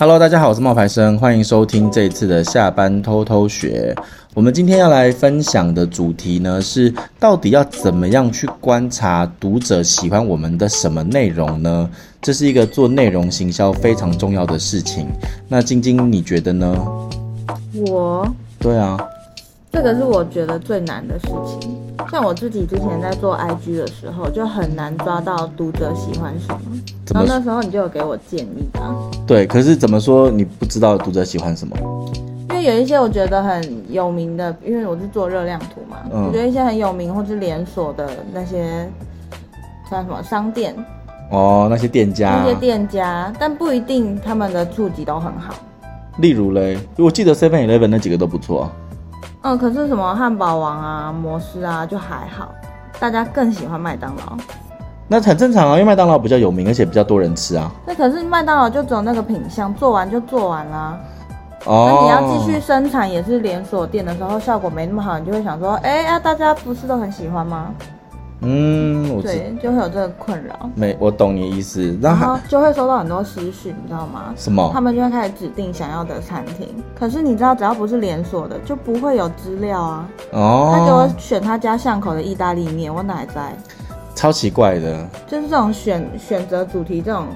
Hello，大家好，我是冒牌生，欢迎收听这一次的下班偷偷学。我们今天要来分享的主题呢，是到底要怎么样去观察读者喜欢我们的什么内容呢？这是一个做内容行销非常重要的事情。那晶晶，你觉得呢？我，对啊。这个是我觉得最难的事情。像我自己之前在做 IG 的时候，就很难抓到读者喜欢什么。然后那时候你就有给我建议啊。对，可是怎么说你不知道读者喜欢什么？因为有一些我觉得很有名的，因为我是做热量图嘛，嗯、我觉得一些很有名或是连锁的那些像什么商店哦，那些店家，那些店家，但不一定他们的触及都很好。例如嘞，我记得 Seven Eleven 那几个都不错。嗯，可是什么汉堡王啊、摩斯啊就还好，大家更喜欢麦当劳。那很正常啊，因为麦当劳比较有名，而且比较多人吃啊。那可是麦当劳就只有那个品相，做完就做完啦。哦。那你要继续生产，也是连锁店的时候，效果没那么好，你就会想说，哎、欸、呀、啊，大家不是都很喜欢吗？嗯，我对，就会有这个困扰。没，我懂你意思。然后就会收到很多私讯，你知道吗？什么？他们就会开始指定想要的餐厅。可是你知道，只要不是连锁的，就不会有资料啊。哦。他给我选他家巷口的意大利面，我哪在？超奇怪的。就是这种选选择主题这种。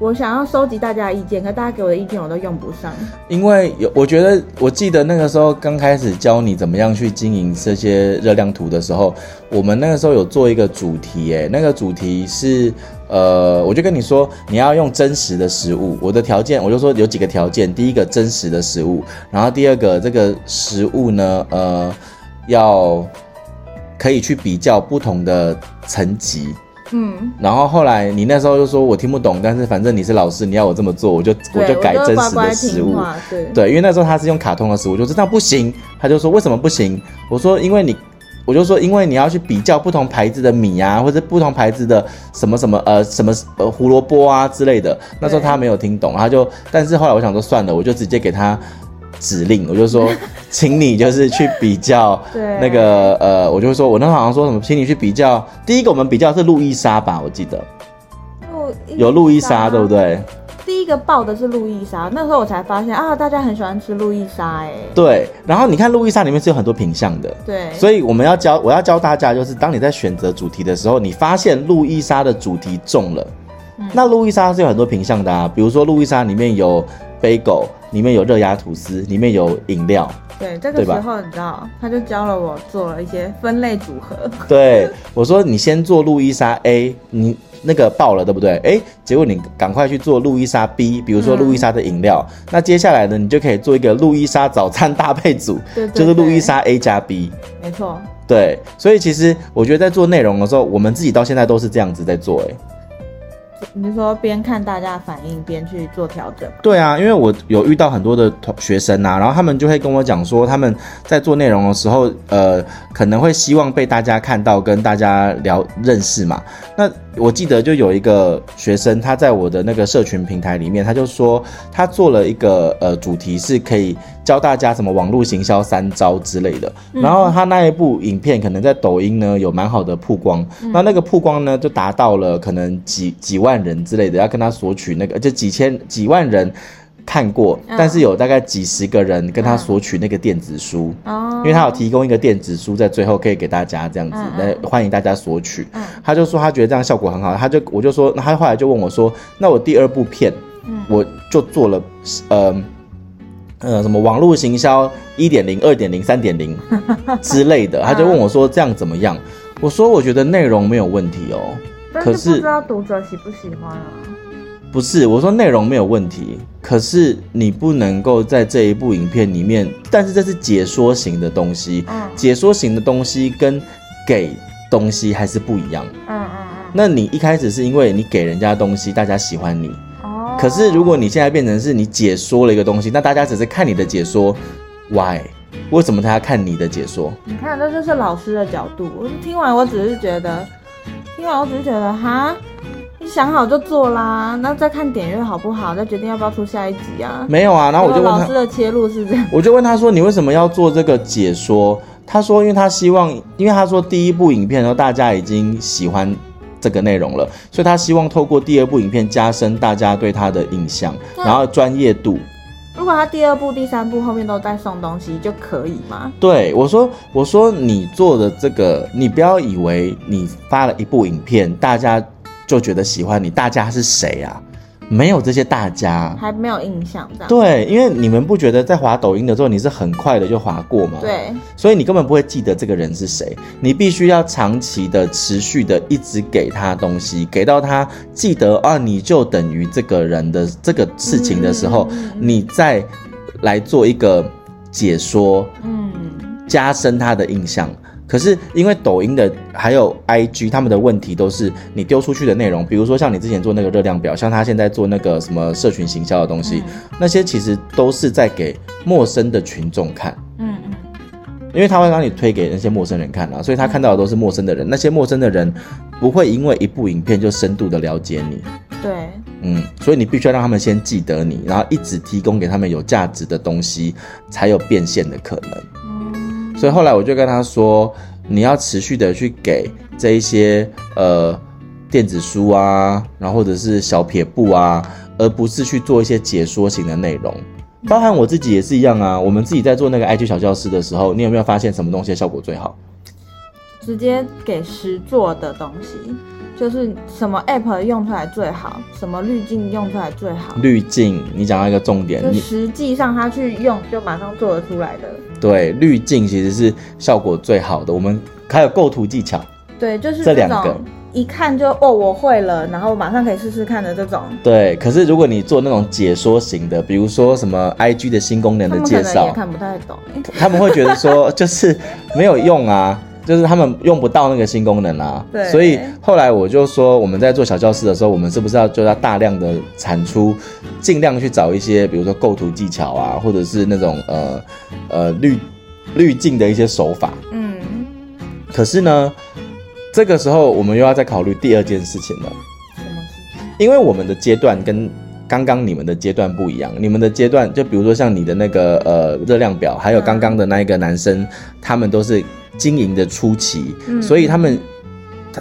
我想要收集大家的意见，可大家给我的意见我都用不上。因为有，我觉得我记得那个时候刚开始教你怎么样去经营这些热量图的时候，我们那个时候有做一个主题，诶，那个主题是，呃，我就跟你说你要用真实的食物。我的条件，我就说有几个条件，第一个真实的食物，然后第二个这个食物呢，呃，要可以去比较不同的层级。嗯，然后后来你那时候就说我听不懂，但是反正你是老师，你要我这么做，我就我就改真实的食物。对对，因为那时候他是用卡通的食物，我就知道不行，他就说为什么不行？我说因为你，我就说因为你要去比较不同牌子的米啊，或者不同牌子的什么什么呃什么呃胡萝卜啊之类的。那时候他没有听懂，他就但是后来我想说算了，我就直接给他。指令，我就说，请你就是去比较 那个呃，我就说，我那好像说什么，请你去比较。第一个我们比较是路易莎吧，我记得，有路易莎对不对？第一个报的是路易莎，那时候我才发现啊，大家很喜欢吃路易莎哎。对，然后你看路易莎里面是有很多品相的，对，所以我们要教，我要教大家就是，当你在选择主题的时候，你发现路易莎的主题中了，嗯、那路易莎是有很多品相的啊，比如说路易莎里面有。Bagel 里面有热压吐司，里面有饮料。对，这个时候你知道，他就教了我做了一些分类组合。对，我说你先做路易莎 A，你那个爆了，对不对？哎，结果你赶快去做路易莎 B，比如说路易莎的饮料。嗯、那接下来呢，你就可以做一个路易莎早餐搭配组，对对对，就是路易莎 A 加 B。没错。对，所以其实我觉得在做内容的时候，我们自己到现在都是这样子在做，哎。你说边看大家反应边去做调整？对啊，因为我有遇到很多的同学生啊，然后他们就会跟我讲说，他们在做内容的时候，呃，可能会希望被大家看到，跟大家聊认识嘛。那我记得就有一个学生，他在我的那个社群平台里面，他就说他做了一个呃主题，是可以教大家什么网络行销三招之类的。然后他那一部影片可能在抖音呢有蛮好的曝光，那那个曝光呢就达到了可能几几万人之类的，要跟他索取那个就几千几万人。看过，但是有大概几十个人跟他索取那个电子书，哦，因为他有提供一个电子书在最后可以给大家这样子来欢迎大家索取。他就说他觉得这样效果很好，他就我就说，那他后来就问我说，那我第二部片，我就做了呃呃什么网络行销一点零、二点零、三点零 之类的，他就问我说这样怎么样？我说我觉得内容没有问题哦，可是不知道读者喜不喜欢啊。不是，我说内容没有问题，可是你不能够在这一部影片里面，但是这是解说型的东西，嗯，解说型的东西跟给东西还是不一样，嗯嗯嗯。那你一开始是因为你给人家东西，大家喜欢你，哦。可是如果你现在变成是你解说了一个东西，那大家只是看你的解说，why？为什么他要看你的解说？你看，这就是老师的角度。我听完，我只是觉得，听完我只是觉得，哈。你想好就做啦，那再看点阅好不好，再决定要不要出下一集啊？没有啊，然后我就问他，老师的切入是这样，我就问他说：“你为什么要做这个解说？”他说：“因为他希望，因为他说第一部影片的时候大家已经喜欢这个内容了，所以他希望透过第二部影片加深大家对他的印象，然后专业度。如果他第二部、第三部后面都在送东西就可以吗？对，我说，我说你做的这个，你不要以为你发了一部影片，大家就觉得喜欢你，大家是谁啊？没有这些大家，还没有印象这样。对，因为你们不觉得在滑抖音的时候，你是很快的就滑过吗？对，所以你根本不会记得这个人是谁。你必须要长期的、持续的一直给他东西，给到他记得啊，你就等于这个人的这个事情的时候，嗯、你再来做一个解说，嗯，加深他的印象。可是因为抖音的还有 IG 他们的问题都是你丢出去的内容，比如说像你之前做那个热量表，像他现在做那个什么社群行销的东西，嗯、那些其实都是在给陌生的群众看。嗯嗯，因为他会让你推给那些陌生人看啊，所以他看到的都是陌生的人，那些陌生的人不会因为一部影片就深度的了解你。对，嗯，所以你必须要让他们先记得你，然后一直提供给他们有价值的东西，才有变现的可能。所以后来我就跟他说，你要持续的去给这一些呃电子书啊，然后或者是小撇步啊，而不是去做一些解说型的内容。包含我自己也是一样啊。我们自己在做那个 IG 小教室的时候，你有没有发现什么东西效果最好？直接给实做的东西。就是什么 app 用出来最好，什么滤镜用出来最好。滤镜，你讲到一个重点，就实际上他去用就马上做得出来的。对，滤镜其实是效果最好的。我们还有构图技巧。对，就是这两个，一看就哦，我会了，然后马上可以试试看的这种。对，可是如果你做那种解说型的，比如说什么 IG 的新功能的介绍，也看不太懂。他们会觉得说，就是没有用啊。就是他们用不到那个新功能啊，对，所以后来我就说，我们在做小教室的时候，我们是不是要就要大量的产出，尽量去找一些，比如说构图技巧啊，或者是那种呃呃滤滤镜的一些手法，嗯。可是呢，这个时候我们又要再考虑第二件事情了。什么事情？因为我们的阶段跟刚刚你们的阶段不一样，你们的阶段就比如说像你的那个呃热量表，还有刚刚的那一个男生，嗯、他们都是。经营的初期，嗯、所以他们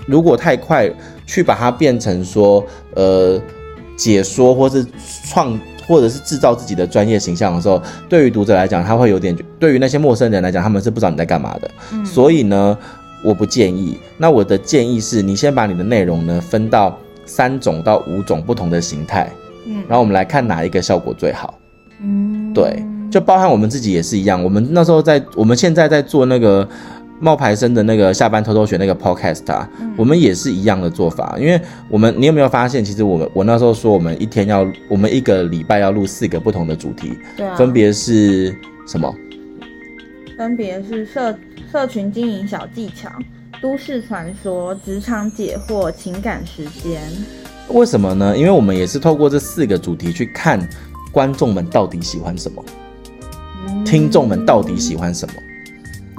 如果太快去把它变成说，呃，解说或是创或者是制造自己的专业形象的时候，对于读者来讲，他会有点；对于那些陌生人来讲，他们是不知道你在干嘛的。嗯、所以呢，我不建议。那我的建议是你先把你的内容呢分到三种到五种不同的形态，嗯，然后我们来看哪一个效果最好。嗯，对，就包含我们自己也是一样。我们那时候在，我们现在在做那个。冒牌生的那个下班偷偷学那个 podcast 啊，嗯、我们也是一样的做法，因为我们你有没有发现，其实我们我那时候说我们一天要，我们一个礼拜要录四个不同的主题，对啊，分别是什么？分别是社社群经营小技巧、都市传说、职场解惑、情感时间。为什么呢？因为我们也是透过这四个主题去看观众们到底喜欢什么，嗯、听众们到底喜欢什么。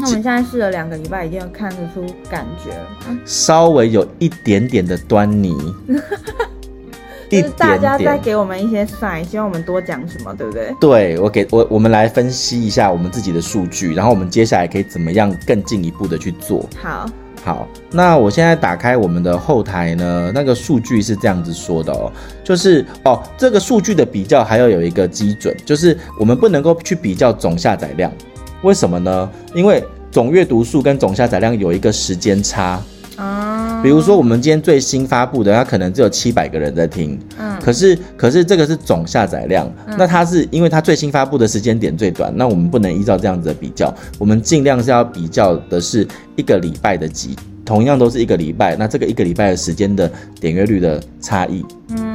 那我们现在试了两个礼拜，一定要看得出感觉了。稍微有一点点的端倪，就是大家在给我们一些 sign，希望我们多讲什么，对不对？对，我给我我们来分析一下我们自己的数据，然后我们接下来可以怎么样更进一步的去做。好，好，那我现在打开我们的后台呢，那个数据是这样子说的哦，就是哦，这个数据的比较还要有一个基准，就是我们不能够去比较总下载量。为什么呢？因为总阅读数跟总下载量有一个时间差啊。比如说，我们今天最新发布的，它可能只有七百个人在听。嗯。可是，可是这个是总下载量。嗯。那它是因为它最新发布的时间点最短，那我们不能依照这样子的比较，我们尽量是要比较的是一个礼拜的集，同样都是一个礼拜，那这个一个礼拜的时间的点阅率的差异。嗯。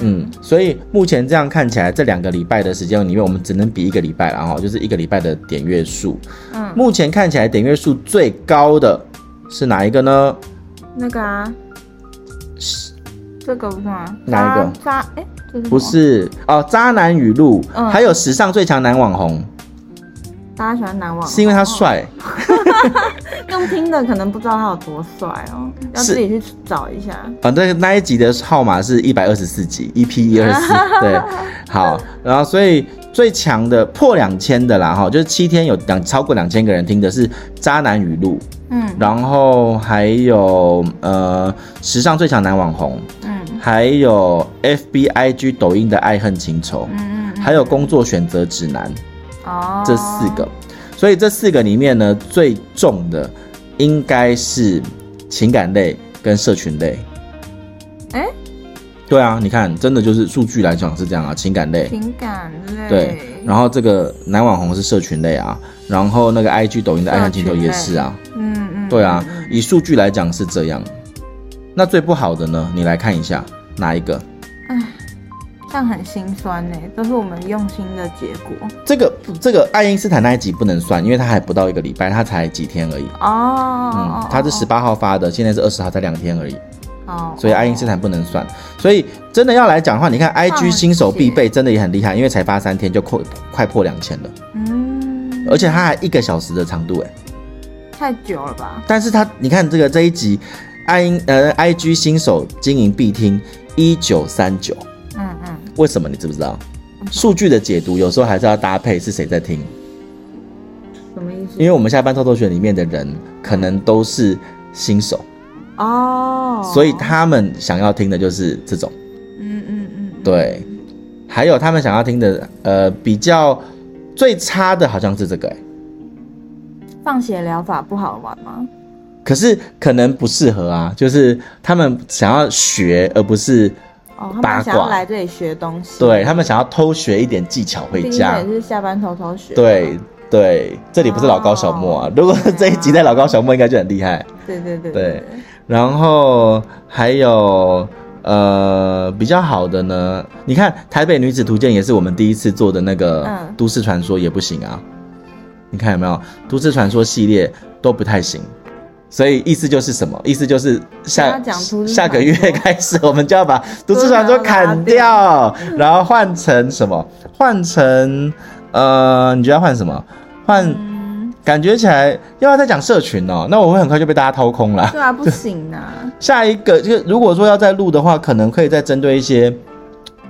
嗯，所以目前这样看起来，这两个礼拜的时间里面，我们只能比一个礼拜，了哈就是一个礼拜的点阅数。嗯，目前看起来点阅数最高的是哪一个呢？那个啊，是这个不是吗？哪一个？渣哎，不是哦，渣男语录，嗯、还有史上最强男网红。大家喜欢男网，是因为他帅。用听的可能不知道他有多帅哦，要自己去找一下。反正、啊、那一集的号码是一百二十四集，EP 一二四。对，好，然后所以最强的破两千的啦哈，就是七天有两超过两千个人听的是渣男语录，嗯，然后还有呃时尚最强男网红，嗯，还有 FBIG 抖音的爱恨情仇，嗯嗯，还有工作选择指南，哦，这四个，所以这四个里面呢，最重的应该是情感类跟社群类。对啊，你看，真的就是数据来讲是这样啊，情感类，情感类，对，然后这个男网红是社群类啊，然后那个 IG 抖音的爱恨情仇也是啊，嗯嗯，对啊，以数据来讲是这样，那最不好的呢？你来看一下哪一个？哎，这样很心酸呢，都是我们用心的结果。这个这个爱因斯坦那一集不能算，因为他还不到一个礼拜，他才几天而已。哦，嗯，他是十八号发的，现在是二十号，才两天而已。哦所以爱因斯坦不能算，所以真的要来讲的话，你看 IG 新手必备真的也很厉害，因为才发三天就快快破两千了，嗯，而且他还一个小时的长度，哎，太久了吧？但是他你看这个这一集，爱因呃 IG 新手经营必听一九三九，为什么？你知不知道？数据的解读有时候还是要搭配是谁在听，什么？意思？因为我们下班偷偷学里面的人可能都是新手。哦，所以他们想要听的就是这种，嗯嗯嗯，对，还有他们想要听的，呃，比较最差的好像是这个，哎，放血疗法不好玩吗？可是可能不适合啊，就是他们想要学，而不是八卦，想要来这里学东西，对，他们想要偷学一点技巧回家，也是下班偷偷学，对。对，这里不是老高小莫啊。Oh, 如果这一集在老高小莫，应该就很厉害。对对对。对，然后还有呃比较好的呢，你看《台北女子图鉴》也是我们第一次做的那个都市传说，也不行啊。嗯、你看有没有都市传说系列都不太行，所以意思就是什么？意思就是下下个月开始，我们就要把都市传说砍掉，然后换成什么？换成。呃，你觉得要换什么？换、嗯、感觉起来又要再讲社群哦，那我会很快就被大家掏空了。对啊，不行啊。下一个就如果说要再录的话，可能可以再针对一些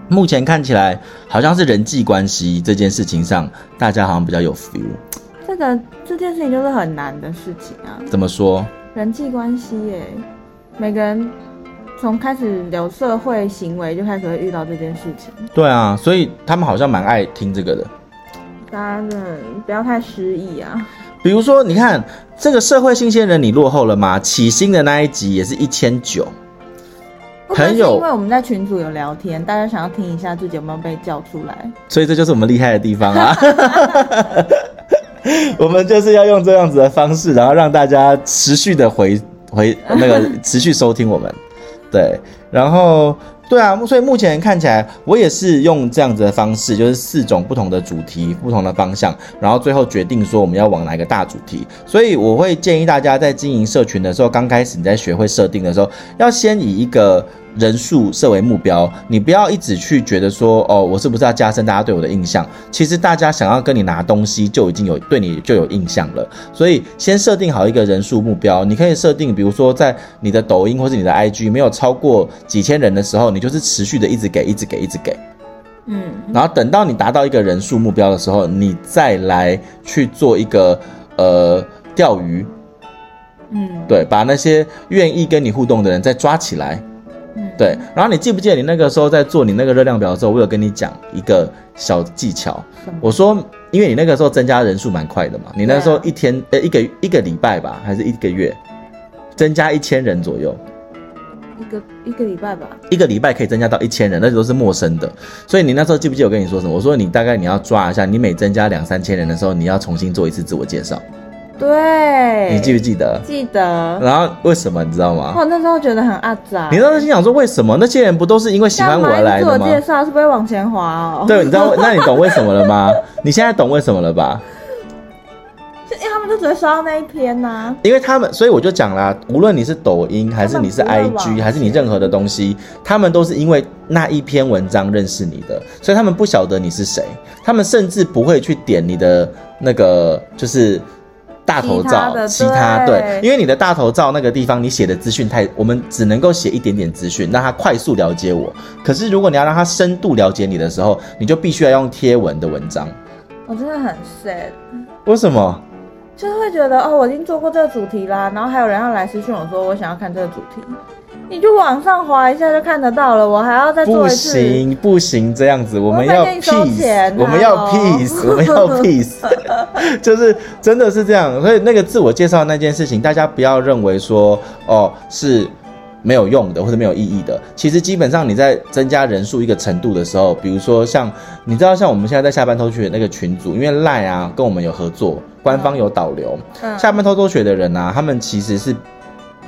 目前看起来好像是人际关系这件事情上，大家好像比较有 feel。这个这件事情就是很难的事情啊。怎么说？人际关系耶，每个人从开始有社会行为就开始会遇到这件事情。对啊，所以他们好像蛮爱听这个的。大家真的不要太失意啊！比如说，你看这个社会新鲜人，你落后了吗？起薪的那一集也是一千九，很有。因为我们在群组有聊天，大家想要听一下自己有没有被叫出来，所以这就是我们厉害的地方啊！我们就是要用这样子的方式，然后让大家持续的回回那个 持续收听我们，对，然后。对啊，所以目前看起来，我也是用这样子的方式，就是四种不同的主题、不同的方向，然后最后决定说我们要往哪一个大主题。所以我会建议大家在经营社群的时候，刚开始你在学会设定的时候，要先以一个。人数设为目标，你不要一直去觉得说，哦，我是不是要加深大家对我的印象？其实大家想要跟你拿东西，就已经有对你就有印象了。所以先设定好一个人数目标，你可以设定，比如说在你的抖音或者你的 IG 没有超过几千人的时候，你就是持续的一直给，一直给，一直给。嗯，然后等到你达到一个人数目标的时候，你再来去做一个呃钓鱼。嗯，对，把那些愿意跟你互动的人再抓起来。对，然后你记不记得你那个时候在做你那个热量表的时候，我有跟你讲一个小技巧。我说，因为你那个时候增加人数蛮快的嘛，你那时候一天呃一个一个礼拜吧，还是一个月，增加一千人左右。一个一个礼拜吧。一个礼拜可以增加到一千人，那都是陌生的。所以你那时候记不记得我跟你说什么？我说你大概你要抓一下，你每增加两三千人的时候，你要重新做一次自我介绍。对，你记不记得？记得。然后为什么你知道吗？我那时候觉得很阿杂。你那时候心想说，为什么那些人不都是因为喜欢我而来的吗？自我介绍是不会往前滑哦。对，你知道？那你懂为什么了吗？你现在懂为什么了吧？就因为他们就只会刷到那一篇呐、啊。因为他们，所以我就讲啦，无论你是抖音还是你是 IG 还是你任何的东西，他们都是因为那一篇文章认识你的，所以他们不晓得你是谁，他们甚至不会去点你的那个就是。大头照，其他，对，因为你的大头照那个地方你写的资讯太，我们只能够写一点点资讯，让他快速了解我。可是如果你要让他深度了解你的时候，你就必须要用贴文的文章。我真的很 sad。为什么？就是会觉得哦，我已经做过这个主题啦，然后还有人要来私讯我说我想要看这个主题。你就往上滑一下就看得到了，我还要再做一次。不行不行，这样子我们要 peace，我们要 peace，我们要 peace，就是真的是这样。所以那个自我介绍那件事情，大家不要认为说哦是没有用的或者没有意义的。其实基本上你在增加人数一个程度的时候，比如说像你知道像我们现在在下班偷偷学那个群组，因为 Line 啊跟我们有合作，官方有导流，嗯、下班偷偷学的人啊，他们其实是。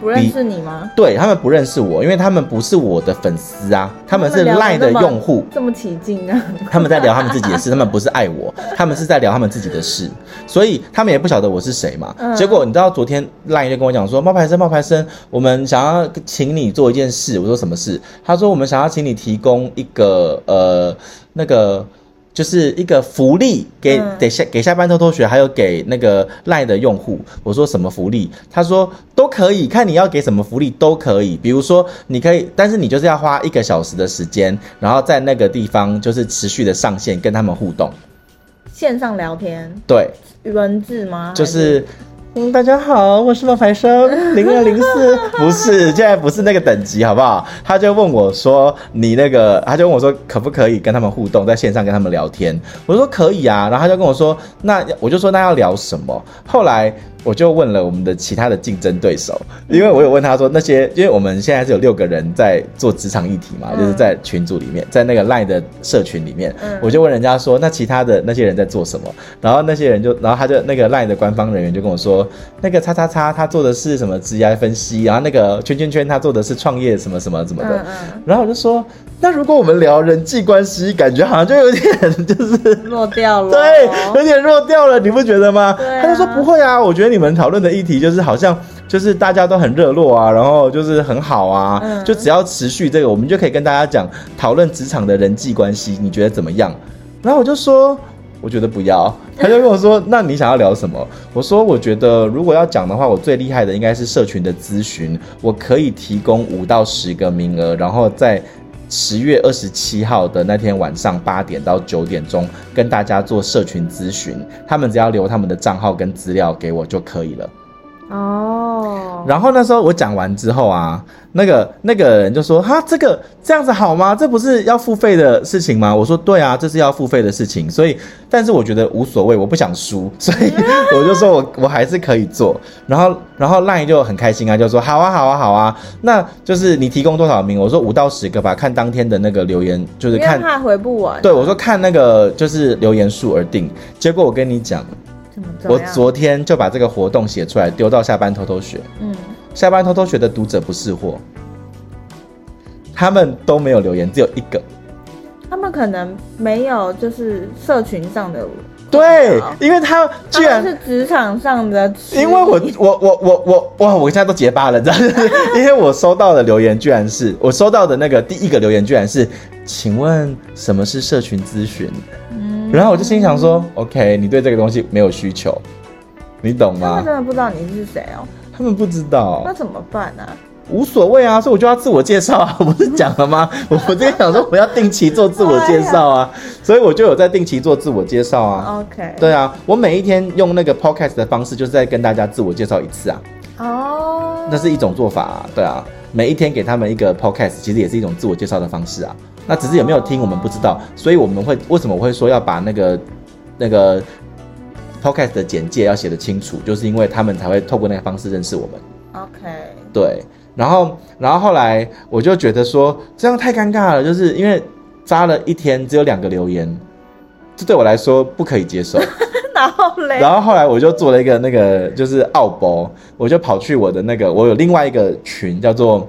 不认识你吗？对，他们不认识我，因为他们不是我的粉丝啊，他们是赖的用户，这么起劲啊！他们在聊他们自己的事，他们不是爱我，他们是在聊他们自己的事，所以他们也不晓得我是谁嘛。嗯、结果你知道，昨天赖就跟我讲说，冒牌生，冒牌生，我们想要请你做一件事。我说什么事？他说我们想要请你提供一个呃那个。就是一个福利给给下给下班偷偷学，还有给那个赖的用户。我说什么福利？他说都可以，看你要给什么福利都可以。比如说你可以，但是你就是要花一个小时的时间，然后在那个地方就是持续的上线跟他们互动，线上聊天。对，文字吗？就是。嗯，大家好，我是冒牌生 零二零四，不是，现在不是那个等级，好不好？他就问我说，你那个，他就问我说，可不可以跟他们互动，在线上跟他们聊天？我说可以啊，然后他就跟我说，那我就说那要聊什么？后来。我就问了我们的其他的竞争对手，因为我有问他说那些，因为我们现在是有六个人在做职场议题嘛，就是在群组里面，在那个 LINE 的社群里面，我就问人家说，那其他的那些人在做什么？然后那些人就，然后他就那个 LINE 的官方人员就跟我说，那个叉叉叉他做的是什么职业分析，然后那个圈圈圈他做的是创业什么什么什么的，然后我就说，那如果我们聊人际关系，感觉好像就有点就是弱掉了，对，有点弱掉了，你不觉得吗？他就说不会啊，我觉得。你们讨论的议题就是好像就是大家都很热络啊，然后就是很好啊，嗯、就只要持续这个，我们就可以跟大家讲讨论职场的人际关系，你觉得怎么样？然后我就说，我觉得不要。他就跟我说，那你想要聊什么？我说，我觉得如果要讲的话，我最厉害的应该是社群的咨询，我可以提供五到十个名额，然后在。十月二十七号的那天晚上八点到九点钟，跟大家做社群咨询，他们只要留他们的账号跟资料给我就可以了。哦，然后那时候我讲完之后啊，那个那个人就说：“哈，这个这样子好吗？这不是要付费的事情吗？”我说：“对啊，这是要付费的事情。”所以，但是我觉得无所谓，我不想输，所以 我就说我我还是可以做。然后，然后 LINE 就很开心啊，就说：“好啊，好啊，好啊。”那就是你提供多少名？我说五到十个吧，看当天的那个留言，就是看怕回不完。对，我说看那个就是留言数而定。结果我跟你讲。我昨天就把这个活动写出来，丢到下班偷偷学。嗯，下班偷偷学的读者不是货，他们都没有留言，只有一个。他们可能没有，就是社群上的。对，因为他居然是职场上的。因为我我我我我哇，我现在都结巴了，知道吗？因为我收到的留言居然是我收到的那个第一个留言居然是，请问什么是社群咨询？然后我就心想说、嗯、：“OK，你对这个东西没有需求，你懂吗？”他们真的不知道你是谁哦。他们不知道，那怎么办呢、啊？无所谓啊，所以我就要自我介绍啊，我 不是讲了吗？我我今天想说我要定期做自我介绍啊，所以我就有在定期做自我介绍啊。OK，对啊，我每一天用那个 Podcast 的方式，就是在跟大家自我介绍一次啊。哦，那是一种做法啊，对啊，每一天给他们一个 Podcast，其实也是一种自我介绍的方式啊。那只是有没有听，我们不知道，所以我们会为什么我会说要把那个那个 podcast 的简介要写的清楚，就是因为他们才会透过那个方式认识我们。OK，对，然后然后后来我就觉得说这样太尴尬了，就是因为扎了一天只有两个留言，这对我来说不可以接受。然后嘞，然后后来我就做了一个那个就是奥博，我就跑去我的那个我有另外一个群叫做。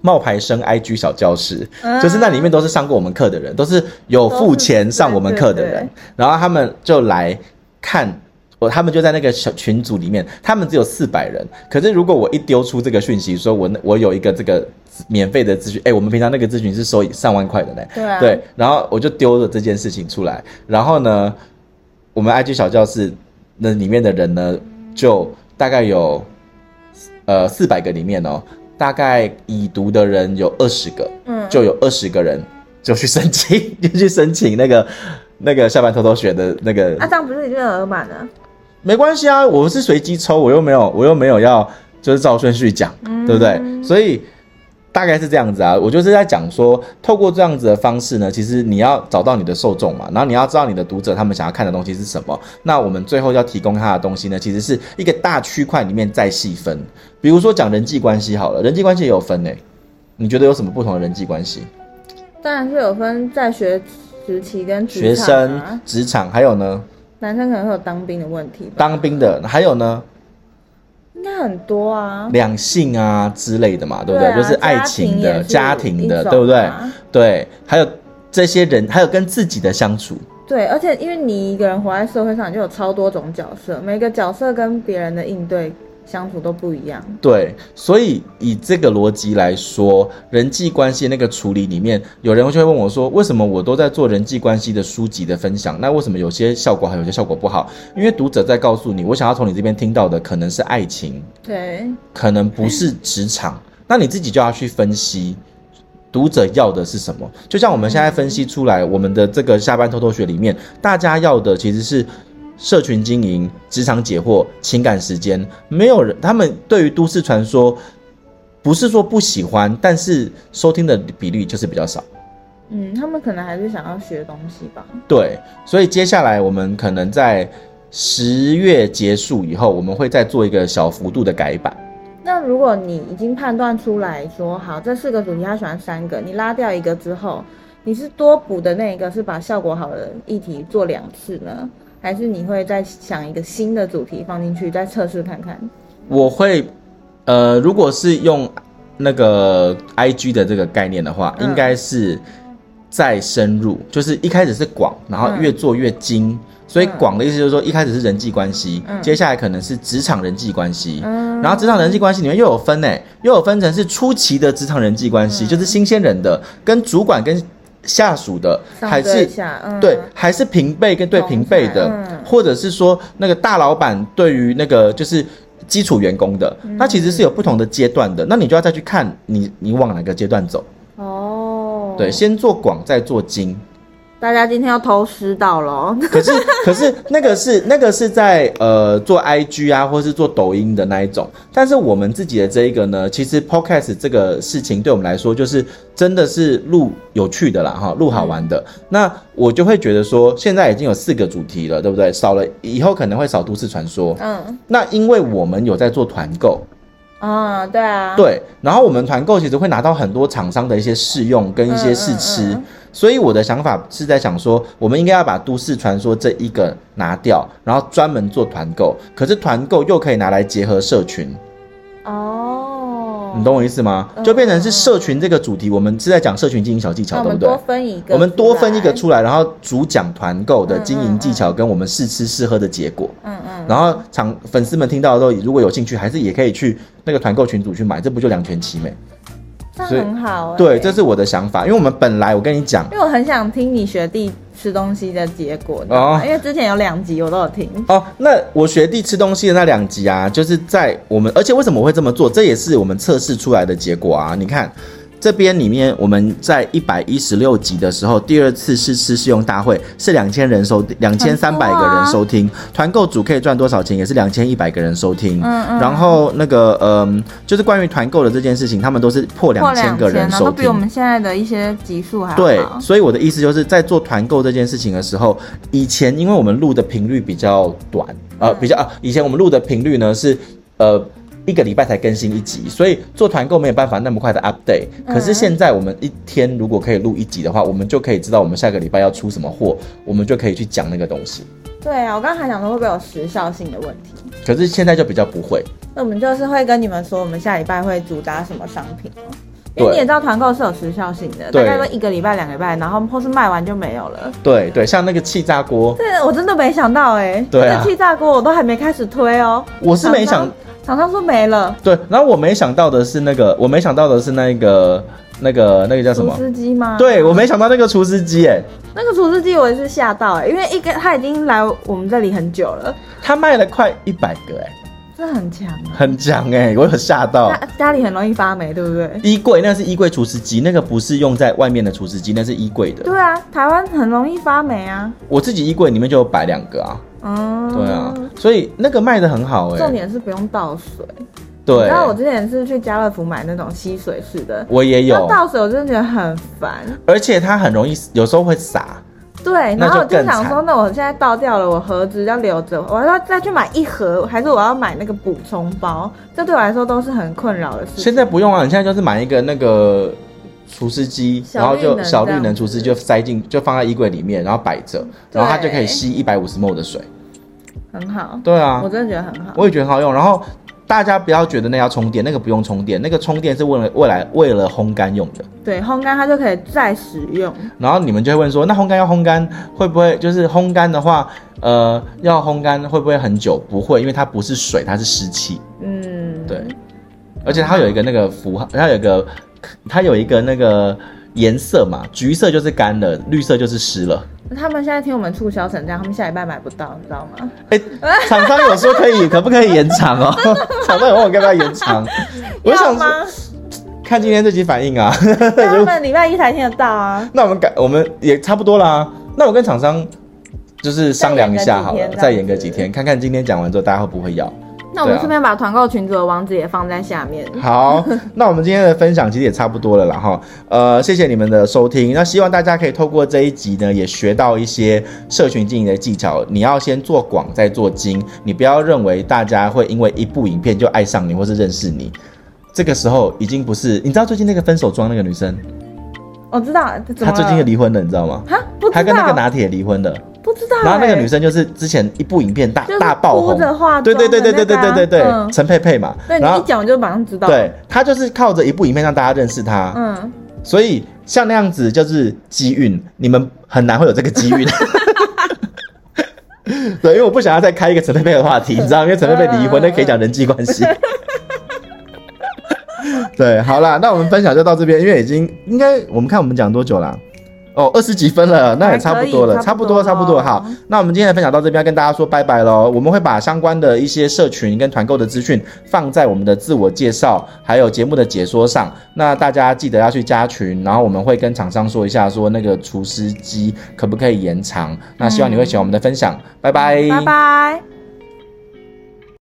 冒牌生 IG 小教室，嗯、就是那里面都是上过我们课的人，都是有付钱上我们课的人，对对对，然后他们就来看我，他们就在那个小群组里面，他们只有四百人，可是如果我一丢出这个讯息，说我我有一个这个免费的咨询，哎，我们平常那个咨询是收上万块的嘞，对啊，对，然后我就丢了这件事情出来，然后呢，我们 IG 小教室那里面的人呢。就大概有呃四百个里面哦，大概已读的人有二十个，嗯，就有二十个人就去申请，就去申请那个那个下班偷偷学的那个。啊，这样不是已经额满了？没关系啊，我是随机抽，我又没有，我又没有要就是照顺序讲，嗯、对不对？所以。大概是这样子啊，我就是在讲说，透过这样子的方式呢，其实你要找到你的受众嘛，然后你要知道你的读者他们想要看的东西是什么。那我们最后要提供他的东西呢，其实是一个大区块里面再细分。比如说讲人际关系好了，人际关系也有分诶。你觉得有什么不同的人际关系？当然是有分在学时期跟、啊、学生、职场，还有呢？男生可能会有当兵的问题。当兵的还有呢？应该很多啊，两性啊之类的嘛，对不对？对啊、就是爱情的、家庭的，对不对？对，还有这些人，还有跟自己的相处。对，而且因为你一个人活在社会上，就有超多种角色，每个角色跟别人的应对。相处都不一样，对，所以以这个逻辑来说，人际关系那个处理里面，有人就会问我说，为什么我都在做人际关系的书籍的分享，那为什么有些效果好，有些效果不好？因为读者在告诉你，我想要从你这边听到的可能是爱情，对，可能不是职场，那你自己就要去分析读者要的是什么。就像我们现在分析出来，我们的这个下班偷偷学里面，大家要的其实是。社群经营、职场解惑、情感时间，没有人，他们对于都市传说不是说不喜欢，但是收听的比例就是比较少。嗯，他们可能还是想要学东西吧。对，所以接下来我们可能在十月结束以后，我们会再做一个小幅度的改版。那如果你已经判断出来说，好，这四个主题他喜欢三个，你拉掉一个之后，你是多补的那一个，是把效果好的议题做两次呢？还是你会再想一个新的主题放进去，再测试看看？我会，呃，如果是用那个 IG 的这个概念的话，嗯、应该是再深入，就是一开始是广，然后越做越精。嗯、所以广的意思就是说，一开始是人际关系，嗯、接下来可能是职场人际关系，嗯、然后职场人际关系里面又有分诶，又有分成是初期的职场人际关系，嗯、就是新鲜人的，跟主管跟。下属的还是对，还是平辈跟对平辈的，或者是说那个大老板对于那个就是基础员工的，那其实是有不同的阶段的。那你就要再去看你你往哪个阶段走哦。对，先做广再做精。大家今天要偷师到了，可是 可是那个是那个是在呃做 IG 啊，或是做抖音的那一种。但是我们自己的这一个呢，其实 Podcast 这个事情对我们来说，就是真的是录有趣的啦，哈，录好玩的。嗯、那我就会觉得说，现在已经有四个主题了，对不对？少了以后可能会少都市传说。嗯。那因为我们有在做团购。啊、嗯，对啊。对，然后我们团购其实会拿到很多厂商的一些试用跟一些试吃。嗯嗯嗯所以我的想法是在想说，我们应该要把都市传说这一个拿掉，然后专门做团购。可是团购又可以拿来结合社群。哦，你懂我意思吗？就变成是社群这个主题，我们是在讲社群经营小技巧，对不对？多分一个，我们多分一个出来，然后主讲团购的经营技巧跟我们试吃试喝的结果。嗯嗯。然后场粉丝们听到的时候，如果有兴趣，还是也可以去那个团购群组去买，这不就两全其美？这很好、欸，对，这是我的想法，因为我们本来我跟你讲，因为我很想听你学弟吃东西的结果哦，因为之前有两集我都有听哦。那我学弟吃东西的那两集啊，就是在我们，而且为什么我会这么做，这也是我们测试出来的结果啊，你看。这边里面，我们在一百一十六集的时候，第二次试吃试用大会是两千人收，两千三百个人收听，团购组可以赚多少钱，也是两千一百个人收听。嗯嗯。然后那个，嗯，就是关于团购的这件事情，他们都是破两千个人收听，都比我们现在的一些集数还好。对，所以我的意思就是在做团购这件事情的时候，以前因为我们录的频率比较短，呃，比较啊，以前我们录的频率呢是，呃。一个礼拜才更新一集，所以做团购没有办法那么快的 update。可是现在我们一天如果可以录一集的话，我们就可以知道我们下个礼拜要出什么货，我们就可以去讲那个东西。对啊，我刚刚还想说会不会有时效性的问题，可是现在就比较不会。那我们就是会跟你们说，我们下礼拜会主打什么商品哦，因为你也知道团购是有时效性的，大概说一个礼拜、两个礼拜，然后或是卖完就没有了。对对，像那个气炸锅，对，我真的没想到哎、欸，对啊，气炸锅我都还没开始推哦，我是没想。厂商说没了，对，然后我没想到的是那个，我没想到的是那个那个那个叫什么？厨师机吗？对，我没想到那个厨师机，哎，那个厨师机我也是吓到，哎，因为一个他已经来我们这里很久了，他卖了快一百个，哎，这很强，很强哎、欸！我有吓到。家家里很容易发霉，对不对？衣柜那是衣柜除湿机，那个不是用在外面的除湿机，那是衣柜的。对啊，台湾很容易发霉啊。我自己衣柜里面就有摆两个啊。嗯，对啊，所以那个卖的很好哎、欸。重点是不用倒水。对。然后我之前是去家乐福买那种吸水式的，我也有。倒水我真的觉得很烦，而且它很容易，有时候会洒。对，然后我就想说，那我现在倒掉了，我盒子要留着，我要再去买一盒，还是我要买那个补充包？这对我来说都是很困扰的事情。现在不用啊，你现在就是买一个那个除湿机，然后就小绿能除湿就塞进，就放在衣柜里面，然后摆着，然后它就可以吸一百五十 ml 的水，很好。对啊，我真的觉得很好，我也觉得很好用。然后。大家不要觉得那要充电，那个不用充电，那个充电是为了未来为了烘干用的。对，烘干它就可以再使用。然后你们就会问说，那烘干要烘干会不会就是烘干的话，呃，要烘干会不会很久？不会，因为它不是水，它是湿气。嗯，对。而且它有一个那个符号，它有一个，它有一个那个颜色嘛，橘色就是干了，绿色就是湿了。他们现在听我们促销成这样，他们下礼拜买不到，你知道吗？哎、欸，厂商有说可以，可不可以延长哦？厂商有问我要不要延长？我想说，看今天这集反应啊。他们礼拜一才听得到啊。那我们改，我们也差不多啦。那我跟厂商就是商量一下好了，再延个几天，看看今天讲完之后大家会不会要。那我们顺便把团购群组的网址也放在下面。好，那我们今天的分享其实也差不多了啦哈。呃，谢谢你们的收听。那希望大家可以透过这一集呢，也学到一些社群经营的技巧。你要先做广，再做精。你不要认为大家会因为一部影片就爱上你或是认识你。这个时候已经不是。你知道最近那个分手装那个女生？我知道，她最近又离婚了，你知道吗？哈，她跟那个拿铁离婚了。不知道、欸，然后那个女生就是之前一部影片大大爆红，对对对对对对对对对，陈、嗯、佩佩嘛。对，你一讲我就马上知道。对，她就是靠着一部影片让大家认识她。嗯，所以像那样子就是机运，你们很难会有这个机运。对，因为我不想要再开一个陈佩佩的话题，你知道，因为陈佩佩离婚，那可以讲人际关系。对，好啦，那我们分享就到这边，因为已经应该我们看我们讲多久了。哦，二十几分了，那也差不多了，差不多，差不多。好，那我们今天的分享到这边，要跟大家说拜拜喽。我们会把相关的一些社群跟团购的资讯放在我们的自我介绍，还有节目的解说上。那大家记得要去加群，然后我们会跟厂商说一下，说那个除湿机可不可以延长。那希望你会喜欢我们的分享，拜拜，拜拜。